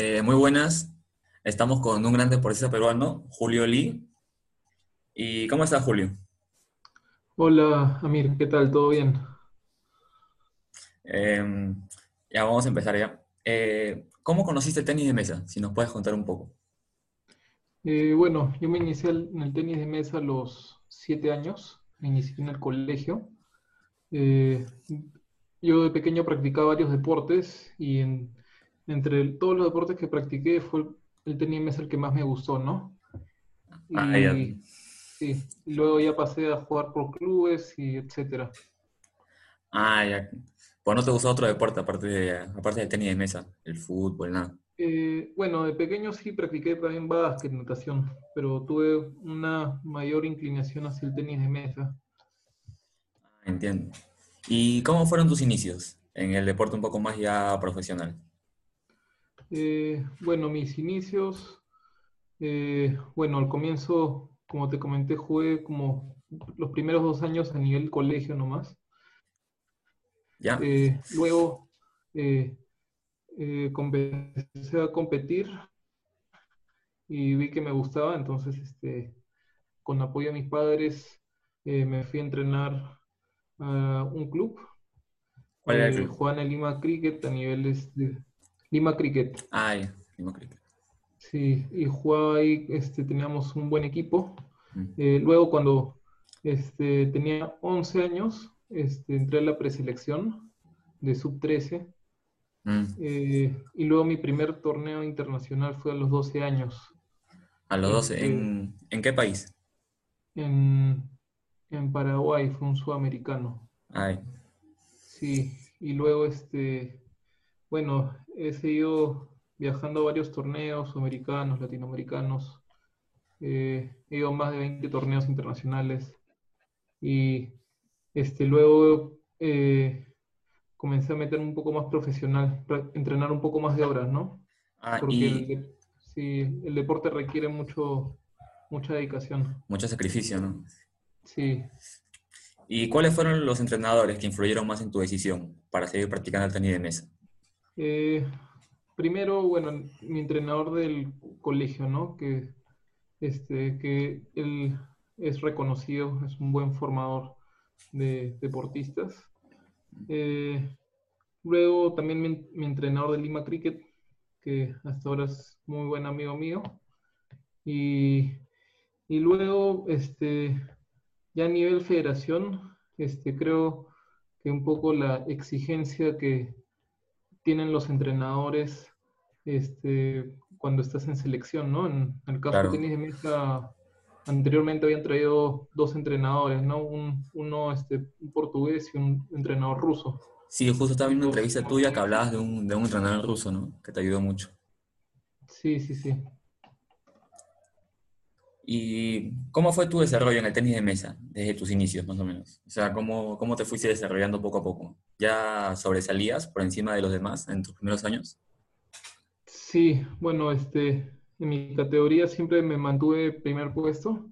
Eh, muy buenas. Estamos con un gran deportista peruano, Julio Lee. ¿Y cómo estás, Julio? Hola, Amir, ¿qué tal? ¿Todo bien? Eh, ya vamos a empezar ya. Eh, ¿cómo conociste el tenis de mesa? Si nos puedes contar un poco. Eh, bueno, yo me inicié en el tenis de mesa a los siete años, me inicié en el colegio. Yo de pequeño practicaba varios deportes y en- entre el- todos los deportes que practiqué fue el, tenis de mesa el que más me gustó, ¿no? Ah, ya. Y sí, luego ya pasé a jugar por clubes y etcétera. Ah, ya. Pues no te gustó otro deporte aparte de, aparte del tenis de mesa, el fútbol, nada. Eh, bueno, de pequeño sí practiqué también básquet, natación, pero tuve una mayor inclinación hacia el tenis de mesa. Ah, Entiendo. ¿Y cómo fueron tus inicios en el deporte un poco más ya profesional? Eh, bueno, mis inicios, eh, bueno, al comienzo, como te comenté, jugué como los primeros dos años a nivel colegio nomás. ¿Ya? Eh, luego comencé a competir y vi que me gustaba, entonces este, con apoyo de mis padres me fui a entrenar a un club, ¿Cuál era el club? Juana Lima Cricket a niveles de Lima Cricket. Ah. Lima Cricket. Sí, y jugaba ahí, este, teníamos un buen equipo. Mm. Eh, luego cuando este, tenía 11 años, este, entré a la preselección de sub-13 Mm. eh, y luego mi primer torneo internacional fue a los 12 años A los 12. Este- ¿En, en qué país? en, en Paraguay, fue un sudamericano. Ay, Sí, y luego, este, bueno, he seguido viajando a varios torneos sudamericanos, latinoamericanos. Eh, he ido a más de 20 torneos internacionales. Y este, luego eh, comencé a meterme un poco más profesional, entrenar un poco más de horas, ¿no? Ah, Porque el, y sí, el deporte requiere mucho, mucha dedicación. mucho sacrificio, ¿no? Sí, ¿Y cuáles fueron los entrenadores que influyeron más en tu decisión para seguir practicando el tenis de mesa? Eh, primero, bueno, mi entrenador del colegio, ¿no? Que, este, que él es reconocido, es un buen formador de deportistas. Eh, luego también mi, entrenador de Lima Cricket, que hasta ahora es muy buen amigo mío. Y, y luego, este, ya a nivel federación, este, creo que un poco la exigencia que tienen los entrenadores este, cuando estás en selección, ¿no? En el caso Claro. de tenis de mesa, anteriormente habían traído dos entrenadores, ¿no? Un, uno este, un portugués y un entrenador ruso. Sí, justo estaba viendo una entrevista tuya que hablabas de un, de un entrenador ruso, ¿no? Que te ayudó mucho. Sí, sí, sí. ¿Y cómo fue tu desarrollo en el tenis de mesa desde tus inicios, más o menos? O sea, ¿cómo, cómo te fuiste desarrollando poco a poco? ¿Ya sobresalías por encima de los demás en tus primeros años? Sí, bueno, este, en mi categoría siempre me mantuve primer puesto.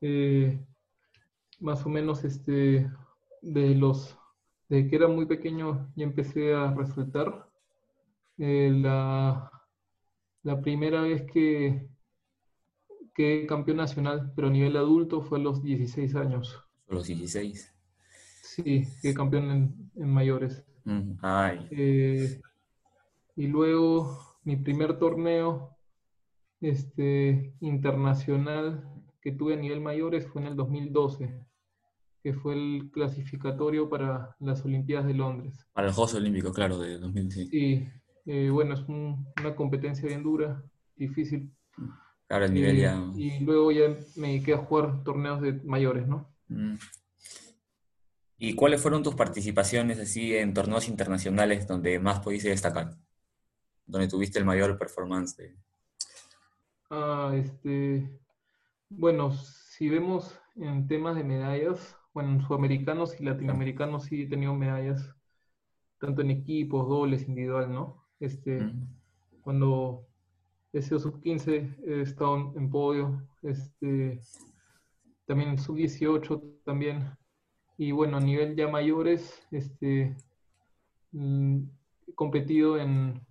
Eh, más o menos, este, de los, de que era muy pequeño ya empecé a resaltar. Eh, la, la primera vez que quedé campeón nacional, pero a nivel adulto, fue a los 16 años. A los 16. Sí, quedé campeón en, en mayores. Ay, Eh, y luego mi primer torneo este, internacional que tuve a nivel mayores fue en el 2012, que fue el clasificatorio para las Olimpiadas de Londres. para los Juegos Olímpicos, claro, de 2006. Y eh, bueno, es un- una competencia bien dura, difícil. Claro, el nivel Eh, ya... y luego ya me dediqué a jugar torneos de mayores, ¿no? Mm. ¿Y cuáles fueron tus participaciones así en torneos internacionales donde más pudiste destacar? Donde tuviste el mayor performance de... Ah, este, bueno, si vemos en temas de medallas, bueno, en sudamericanos y latinoamericanos sí he tenido medallas, tanto en equipos, dobles, individual, ¿no? Este, Mm. cuando he sido sub-15 he estado en, podio, este, también en sub-18 también, y bueno, a nivel ya mayores, este, mm, he competido en,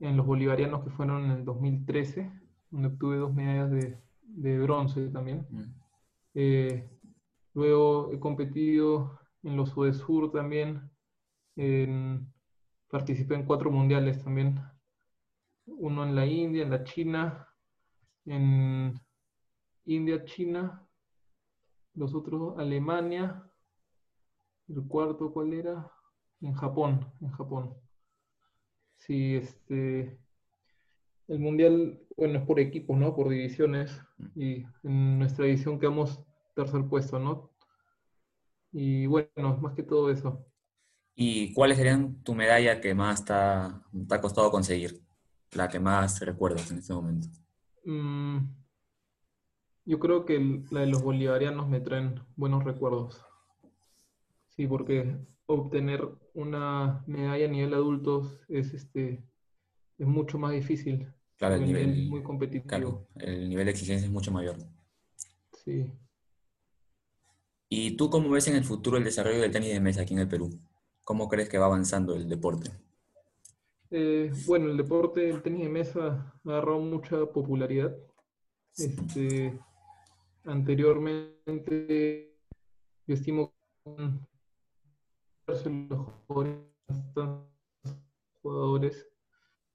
en los bolivarianos que fueron en el 2013, donde obtuve dos medallas de, de bronce también. Mm. Eh, luego he competido en los Sur también. En, participé en cuatro mundiales también. Uno en la India, en la China, en India, China, los otros Alemania, el cuarto, ¿cuál era? En Japón, en Japón. Sí, este, el mundial, bueno, es por equipos, ¿no? Por divisiones. Y en nuestra división quedamos tercer puesto, ¿no? Y bueno, más que todo eso. ¿Y cuáles serían tu medalla que más te ha, te ha costado conseguir? La que más recuerdas en este momento. Mm, yo creo que el- la de los bolivarianos me traen buenos recuerdos. Sí, porque obtener una medalla a nivel adultos es este es mucho más difícil. Claro, el nivel, muy competitivo. claro, el nivel de exigencia es mucho mayor. Sí. ¿Y tú cómo ves en el futuro el desarrollo del tenis de mesa aquí en el Perú? ¿Cómo crees que va avanzando el deporte? Eh, bueno, el deporte, el tenis de mesa ha agarrado mucha popularidad. Este, anteriormente, yo estimo que los jugadores, jugadores,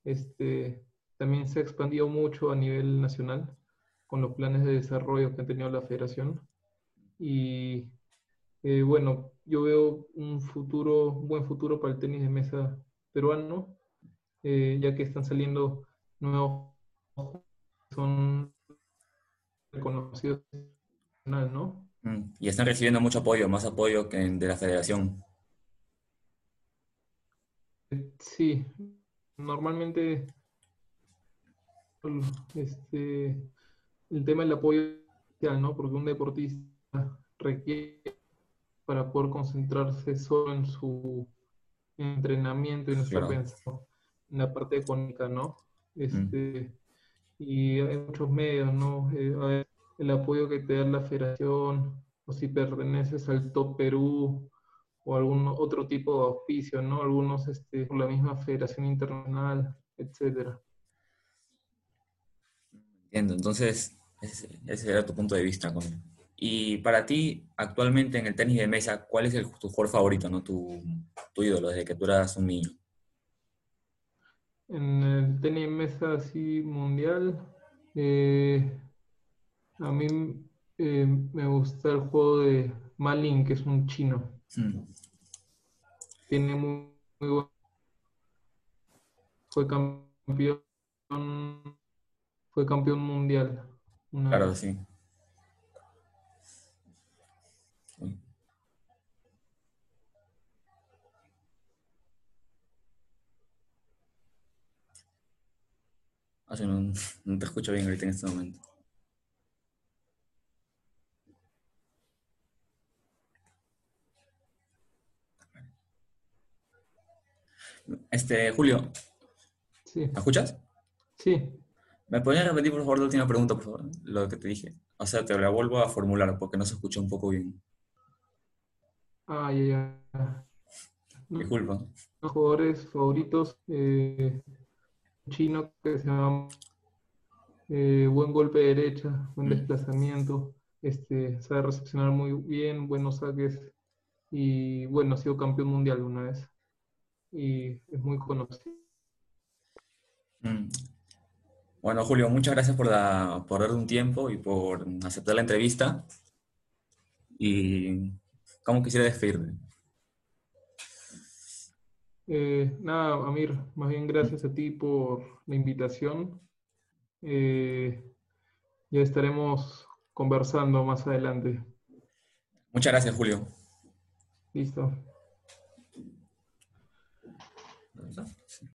este, también se ha expandido mucho a nivel nacional con los planes de desarrollo que ha tenido la federación. Y eh, bueno, yo veo un futuro, un buen futuro para el tenis de mesa peruano, eh, ya que están saliendo nuevos son reconocidos nacional, ¿no? Mm, Y están recibiendo mucho apoyo, más apoyo que de la federación. Sí, normalmente este, el tema del apoyo social, ¿no? Porque un deportista requiere para poder concentrarse solo en su entrenamiento y no estar Claro. en la parte económica, ¿no? Este, y hay muchos medios, ¿no? Eh, el apoyo que te da la federación, o si perteneces al Top Perú, o algún otro tipo de auspicio, ¿no? Algunos este, por la misma Federación Internacional, etcétera. Entiendo, entonces ese, era tu punto de vista. Y para ti, actualmente en el tenis de mesa, ¿cuál es el, tu jugador favorito, no? Tu, tu ídolo desde que tú eras un niño. En el tenis mesa así mundial, eh, a mí eh, me gusta el juego de Malin, que es un chino. Mm, Tiene muy, muy buen- Fue campeón, fue campeón mundial. una Claro, sí. Sí, no, no te escucho bien ahorita en este momento. Este, Julio, Sí, ¿me escuchas? sí. ¿Me podrías repetir, por favor, la última pregunta, por favor? Lo que te dije. O sea, te la vuelvo a formular porque no se escuchó un poco bien. Ah, ya, ya. Disculpa. Los jugadores favoritos, eh, chino que se llama eh, buen golpe de derecha, buen Mm. desplazamiento, este, sabe recepcionar muy bien, buenos saques y bueno, ha sido campeón mundial una vez y es muy conocido. Mm. Bueno, Julio, muchas gracias por, la, por darle un tiempo y por aceptar la entrevista. Y cómo quisiera despedirme. Eh, nada, Amir, más bien gracias a ti por la invitación. Eh, ya estaremos conversando más adelante. Muchas gracias, Julio. Listo.